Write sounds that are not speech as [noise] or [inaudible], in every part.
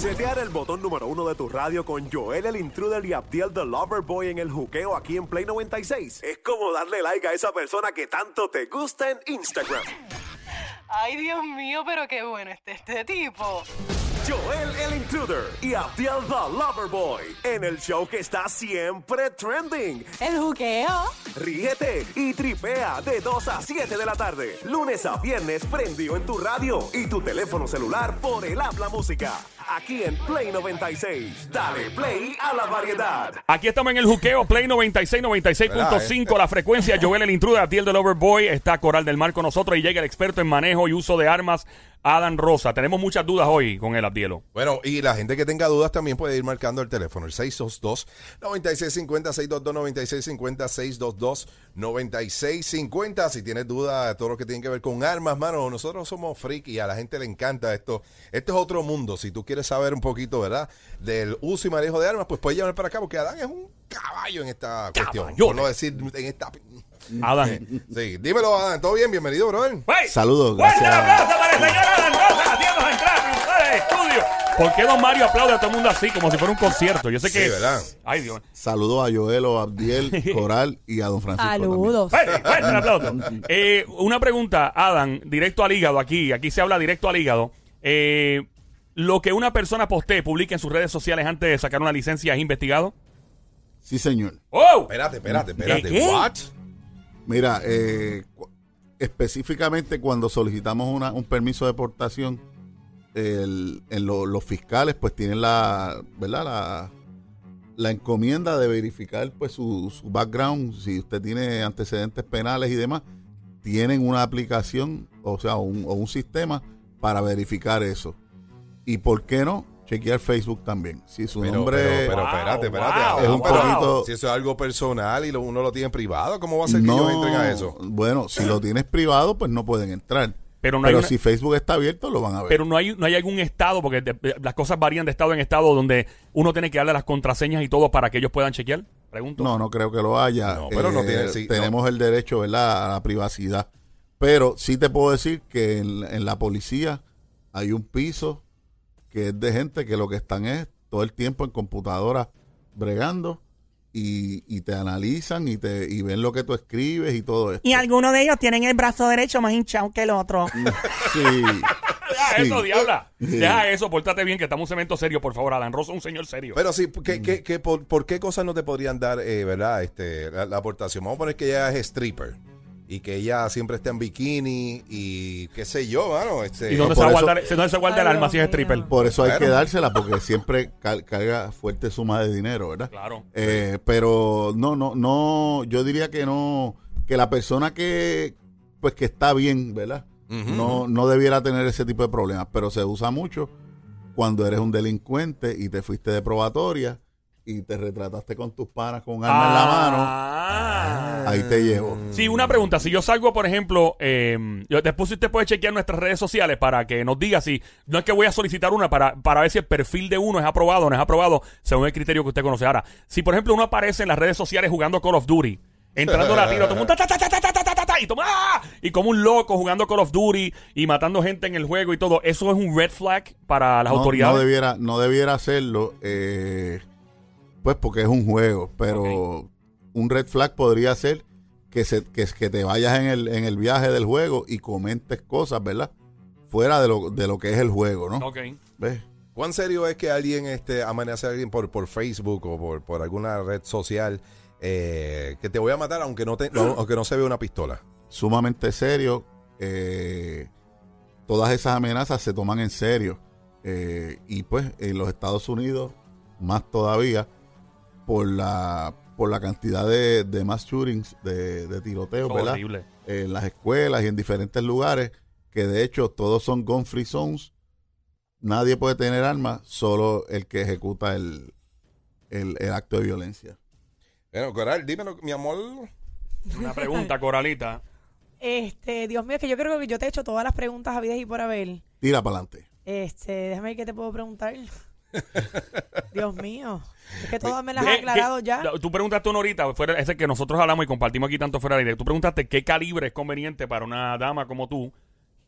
Setear el botón número uno de tu radio con Joel el Intruder y Abdiel the Lover Boy en el juqueo aquí en Play 96 es como darle like a esa persona que tanto te gusta en Instagram. Ay, Dios mío, pero qué bueno este, este tipo. Joel el Intruder y Abdiel the Lover Boy en el show que está siempre trending. El juqueo. Ríete y tripea de 2 a 7 de la tarde, lunes a viernes prendido en tu radio y tu teléfono celular por el habla música. Aquí en Play 96. Dale play a la variedad. Aquí estamos en el juqueo Play 96, 96.5, la frecuencia. Joel el intruder, Atiel del Overboy, está Coral del Mar con nosotros y llega el experto en manejo y uso de armas, Adam Rosa. Tenemos muchas dudas hoy con el Abdielo. Bueno, y la gente que tenga dudas también puede ir marcando el teléfono, el 622-9650, 622-9650. Si tienes dudas de todo lo que tiene que ver con armas, mano, nosotros somos freak y a la gente le encanta esto. Este es otro mundo. Si tú quieres saber un poquito, ¿verdad? Del uso y manejo de armas, pues puedes llamar para acá porque Adán es un caballo en esta cuestión. Por no decir en esta... Adam. Sí, dímelo, Adán. ¿Todo bien? Bienvenido, brother. ¡Hey! Saludos, ¡Fuerte el gracias. aplauso para el señor Adam Rosa entrar en el estudio! ¿Por qué Don Mario aplaude a todo el mundo así, como si fuera un concierto? Yo sé que... Sí, ¿verdad? Ay, Dios. Saludos a Joelo, a Abdiel, [laughs] Coral y a Don Francisco. Saludos. Fuerte, fuerte el aplauso. Eh, una pregunta, Adam, directo al hígado aquí. Aquí se habla directo al hígado. Eh, ¿Lo que una persona postee, publique en sus redes sociales antes de sacar una licencia es investigado? Sí, señor. ¡Oh! Espérate, espérate, espérate. ¿Qué? ¿What? Mira, eh, específicamente cuando solicitamos una- un permiso de deportación, el- en lo- los fiscales pues tienen la, ¿verdad? La, la encomienda de verificar pues su, su background, si usted tiene antecedentes penales y demás, tienen una aplicación, o sea, un, o un sistema para verificar eso. ¿Y por qué no? Chequear Facebook también. Si su Pero, nombre... pero, pero, Wow, espérate, espérate. wow, Es un Pero, poquito- Si eso es algo personal y lo- uno lo tiene privado, ¿cómo va a ser que ellos entren a eso? Bueno, si lo tienes privado, pues no pueden entrar. Pero Pero, no hay una- si Facebook está abierto, lo van a ver. Pero no hay, no hay algún estado, porque de- las cosas varían de estado en estado, donde uno tiene que darle las contraseñas y todo para que ellos puedan chequear. Pregunto. no, no creo que lo haya. No, pero no tiene- sí, tenemos el derecho, ¿verdad?, a la privacidad. Pero sí te puedo decir que en, en la policía hay un piso que es de gente que lo que están es todo el tiempo en computadora bregando y, y te analizan y te y ven lo que tú escribes y todo esto. Y algunos de ellos tienen el brazo derecho más hinchado que el otro. [laughs] Sí. Deja sí. eso, diabla. Sí. Deja eso, pórtate bien, que estamos en un cemento serio, por favor. Alan Rosa es un señor serio. Pero sí, ¿qué, qué- qué- por, por qué cosas no te podrían dar, eh, verdad, este, la, la aportación? Vamos a poner que ella es stripper y que ella siempre está en bikini y qué sé yo, mano. Este, ¿Y dónde, se, eso- guardar, ¿dónde se guarda el alma si es stripper? Por eso hay Claro. que dársela porque siempre cal- carga fuerte suma de dinero, ¿verdad? Claro. Eh, pero no, no, no, yo diría que no, que la persona que, pues que está bien, ¿verdad? No, no debiera tener ese tipo de problemas, pero se usa mucho cuando eres un delincuente y te fuiste de probatoria y te retrataste con tus panas con un arma en la mano, Ah. Ahí te llevo. Sí, una pregunta. Si yo salgo, por ejemplo, eh, después usted puede chequear nuestras redes sociales para que nos diga si. No es que voy a solicitar una para, para ver si el perfil de uno es aprobado o no es aprobado según el criterio que usted conoce. Ahora, si por ejemplo uno aparece en las redes sociales jugando Call of Duty, entrando la tiro, todo y toma ¡ah! y como un loco jugando Call of Duty y matando gente en el juego y todo, eso es un red flag para las autoridades. No debiera, no debiera hacerlo, eh, pues porque es un juego, pero un red flag podría ser que, se, que, que te vayas en el, en el viaje del juego y comentes cosas, ¿verdad? Fuera de lo, de lo que es el juego, ¿no? Ok. ¿Ves? ¿Cuán serio es que alguien este, amenace a alguien por, por Facebook o por, por alguna red social eh, que te voy a matar aunque no, te, no- [clears throat] aunque no se vea una pistola? Sumamente serio. eh, todas esas amenazas se toman en serio. eh, y pues en los Estados Unidos, más todavía, por la, por la cantidad de, de mass shootings, de, de tiroteos, ¿verdad? Horrible. en las escuelas y en diferentes lugares, que de hecho todos son gun free zones. Nadie puede tener armas, solo el que ejecuta el, el, el acto de violencia. Bueno, Coral, dímelo, mi amor. Una pregunta, Coralita. [laughs] Este, Dios mío, es que yo creo que yo te he hecho todas las preguntas habidas y por haber. Tira para adelante. Este, déjame ver qué te puedo preguntar. [laughs] Dios mío. Es que todas me las ¿Qué- has aclarado qué- ya. Tú preguntaste una ahorita, fuera, ese que nosotros hablamos y compartimos aquí tanto fuera de aire. Tú preguntaste qué calibre es conveniente para una dama como tú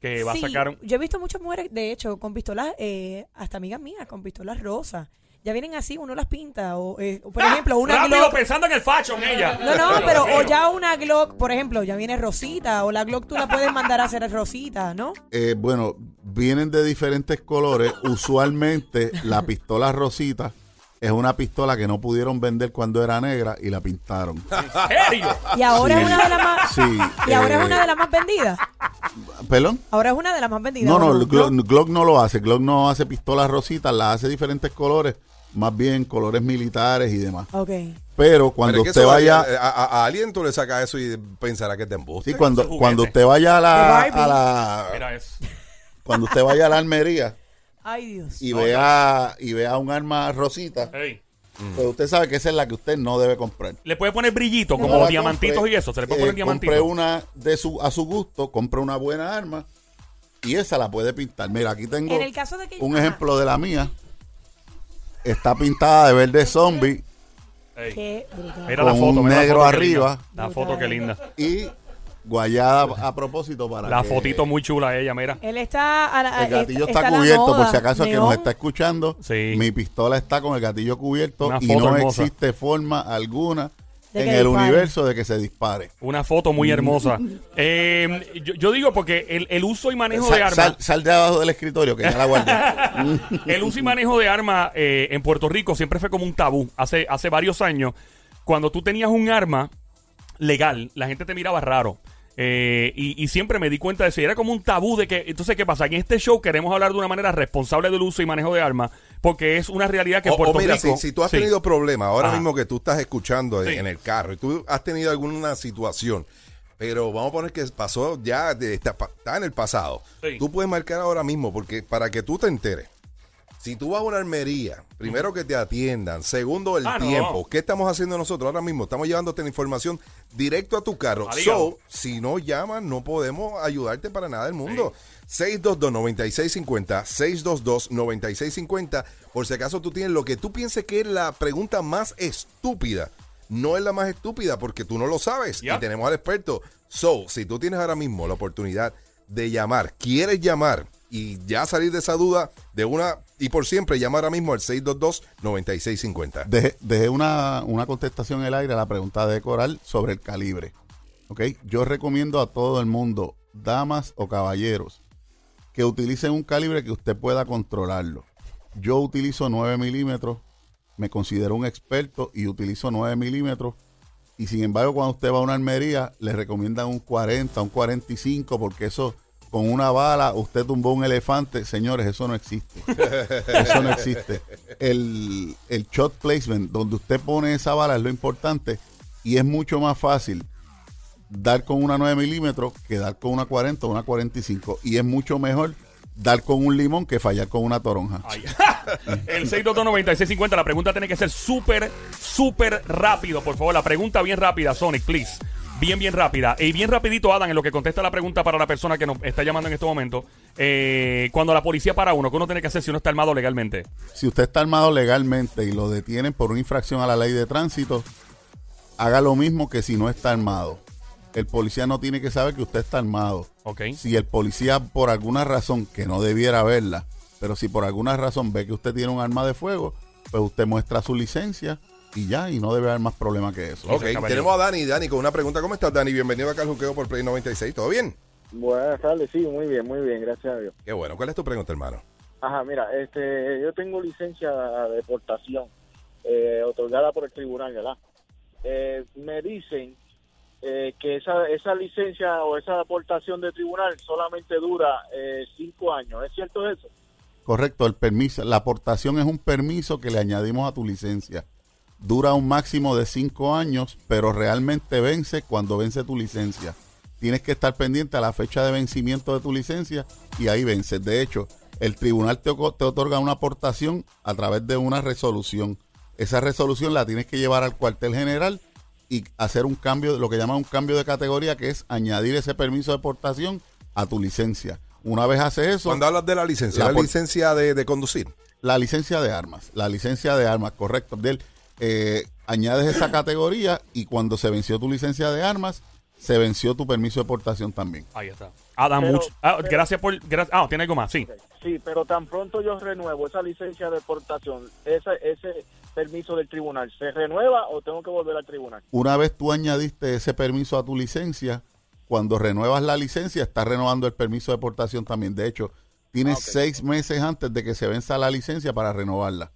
que va Sí, a sacar... un- Yo he visto muchas mujeres, de hecho, con pistolas, eh, hasta amigas mías, con pistolas rosas. Ya vienen así, uno las pinta. O, eh, o, por ejemplo, una ¡Ah! Rápido Glock. pensando en el fashion ella. No, no, pero o ya una Glock, por ejemplo, ya viene rosita. O la Glock tú la puedes mandar a hacer rosita, ¿no? Eh, bueno, vienen de diferentes colores. Usualmente la pistola rosita es una pistola que no pudieron vender cuando era negra y la pintaron. ¿En serio? Y ahora es una de las más. Sí. Y ahora es eh, una de las más vendidas. ¿Perdón? Ahora es una de las más vendidas. No, no, ¿o Glock, Glock no lo hace. Glock no hace pistolas rositas, las hace diferentes colores, más bien colores militares y demás. Ok. Pero cuando Pero es que usted vaya, A, a- a alguien tú le sacas eso y pensará que te embuste. sí, cuando, cuando usted vaya a la, a la Mira eso. [laughs] cuando usted vaya a la armería Ay, Dios. y vea y vea un arma rosita, Ey. pues usted sabe que esa es la que usted no debe comprar. Le puede poner brillito, como diamantitos compre, y eso. Se le puede eh, poner diamantitos. Compre una de su, a su gusto, compre una buena arma y esa la puede pintar. Mira, aquí tengo En el caso de que. un ejemplo de la mía. Está pintada de verde zombie Ey. Qué brutal. Mira la con foto. un mira la negro foto, qué arriba. linda. La foto, qué linda. y guayada a propósito para La que fotito muy chula ella, mira. Él está. A la, el gatillo está, está, a la cubierto por si acaso el que neón. nos está escuchando. Sí. Mi pistola está con el gatillo cubierto Una y foto no hermosa. existe forma alguna en el dispare. universo de que se dispare. Una foto muy hermosa. Eh, yo, yo digo porque el, el uso y manejo Sal, de armas. sal- sal de abajo del escritorio que ya la guardé. [laughs] El uso y manejo de armas eh, en Puerto Rico siempre fue como un tabú. Hace, hace varios años, cuando tú tenías un arma legal, la gente te miraba raro. Eh, y, y siempre me di cuenta de eso. Y era como un tabú de que. Entonces, ¿qué pasa? En este show queremos hablar de una manera responsable del uso y manejo de armas, porque es una realidad que O- Puerto o mira, Rico. si, si tú has Sí. tenido problemas, ahora Ajá. mismo que tú estás escuchando en- Sí. en el carro y tú has tenido alguna situación, pero vamos a poner que pasó ya, de- está, está en el pasado. Sí. Tú puedes marcar ahora mismo, porque para que tú te enteres, si tú vas a una armería, primero que te atiendan, segundo el Ah, no. tiempo, ¿qué estamos haciendo nosotros ahora mismo? Estamos llevándote la información directo a tu carro. Hígado. So, si no llamas, no podemos ayudarte para nada del mundo. 622-9650, 622-9650, por si acaso tú tienes lo que tú pienses que es la pregunta más estúpida. No es la más estúpida porque tú no lo sabes y tenemos al experto. So, si tú tienes ahora mismo la oportunidad de llamar, quieres llamar y ya salir de esa duda de una y por siempre, llama ahora mismo al 622-9650. Dejé, dejé una, una contestación en el aire a la pregunta de Coral sobre el calibre. ¿Ok? Yo recomiendo a todo el mundo, damas o caballeros, que utilicen un calibre que usted pueda controlarlo. Yo utilizo 9 milímetros, me considero un experto y utilizo 9 milímetros. Y sin embargo, cuando usted va a una armería, le recomiendan un 40, un 45, porque eso con una bala usted tumbó un elefante. Señores, eso no existe. Eso no existe. El, el shot placement, donde usted pone esa bala, es lo importante. Y es mucho más fácil dar con una 9 milímetros que dar con una 40 o una 45. Y es mucho mejor dar con un limón que fallar con una toronja. [laughs] El 622-9650. La pregunta tiene que ser súper, súper rápido, por favor. La pregunta bien rápida, Sonic, please. Bien, bien rápida. Y bien rapidito, Adam, en lo que contesta la pregunta para la persona que nos está llamando en este momento. Eh, cuando la policía para uno, ¿qué uno tiene que hacer si uno está armado legalmente? Si usted está armado legalmente y lo detienen por una infracción a la ley de tránsito, haga lo mismo que si no está armado. El policía no tiene que saber que usted está armado. Si el policía por alguna razón, que no debiera verla, pero si por alguna razón ve que usted tiene un arma de fuego, pues usted muestra su licencia y ya, y no debe haber más problema que eso. Ok, tenemos a Dani. Dani, con una pregunta. ¿Cómo estás, Dani? Bienvenido acá al Juqueo por Play 96. ¿Todo bien? Buenas tardes, sí, muy bien, muy bien, gracias a Dios. Qué bueno. ¿Cuál es tu pregunta, hermano? Ajá, mira, este, yo tengo licencia de deportación eh, otorgada por el tribunal, ¿verdad? Eh, me dicen eh, que esa, esa licencia o esa deportación de tribunal solamente dura eh, cinco años. ¿Es cierto eso? Correcto, el permiso, la aportación es un permiso que le añadimos a tu licencia. Dura un máximo de cinco años, pero realmente vence cuando vence tu licencia. Tienes que estar pendiente a la fecha de vencimiento de tu licencia y ahí vence. De hecho, el tribunal te, otorga una aportación a través de una resolución. Esa resolución la tienes que llevar al cuartel general y hacer un cambio, lo que llaman un cambio de categoría, que es añadir ese permiso de aportación a tu licencia. Una vez hace eso, Cuando hablas de la licencia, La licencia de, de conducir. la licencia de armas, la licencia de armas, correcto, Abdiel. Eh, añades esa categoría y cuando se venció tu licencia de armas, se venció tu permiso de portación también. Ahí está. Adam, Pero- mucho. Ah, pero- gracias por. gra- ah, tiene algo más, sí. Sí, pero tan pronto yo renuevo esa licencia de exportación, esa, ese permiso del tribunal, ¿se renueva o tengo que volver al tribunal? Una vez tú añadiste ese permiso a tu licencia, cuando renuevas la licencia, estás renovando el permiso de portación también. De hecho, tienes Ah, seis meses antes de que se venza la licencia para renovarla.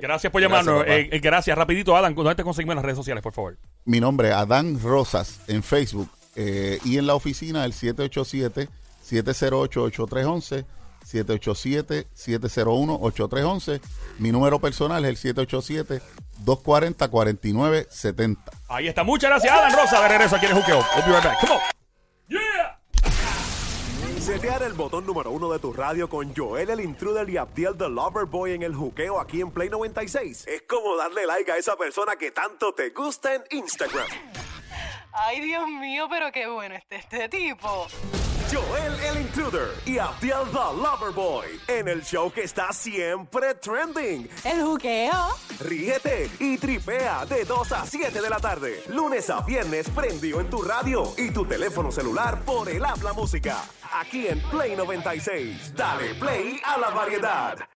Gracias por llamarnos. Eh, eh, gracias, rapidito, Adam. ¿Dónde te conseguimos en las redes sociales, por favor? Mi nombre es Adán Rosas en Facebook eh, y en la oficina el 787-708-8311, 787-701-8311. Mi número personal es el 787-240-4970. Ahí está. Muchas gracias, Adam Rosa. De regreso aquí en el Juqueo. We'll be right back. Come on. Setear el botón número uno de tu radio con Joel el Intruder y Abdiel the Lover Boy en el juqueo aquí en Play 96 es como darle like a esa persona que tanto te gusta en Instagram. Ay, Dios mío, pero qué bueno este, este tipo. Joel el Intruder y Abdiel the Lover Boy en el show que está siempre trending. El juqueo. Ríete y tripea de 2 a 7 de la tarde, lunes a viernes prendido en tu radio y tu teléfono celular por el habla música. Aquí en Play 96. Dale play a la variedad.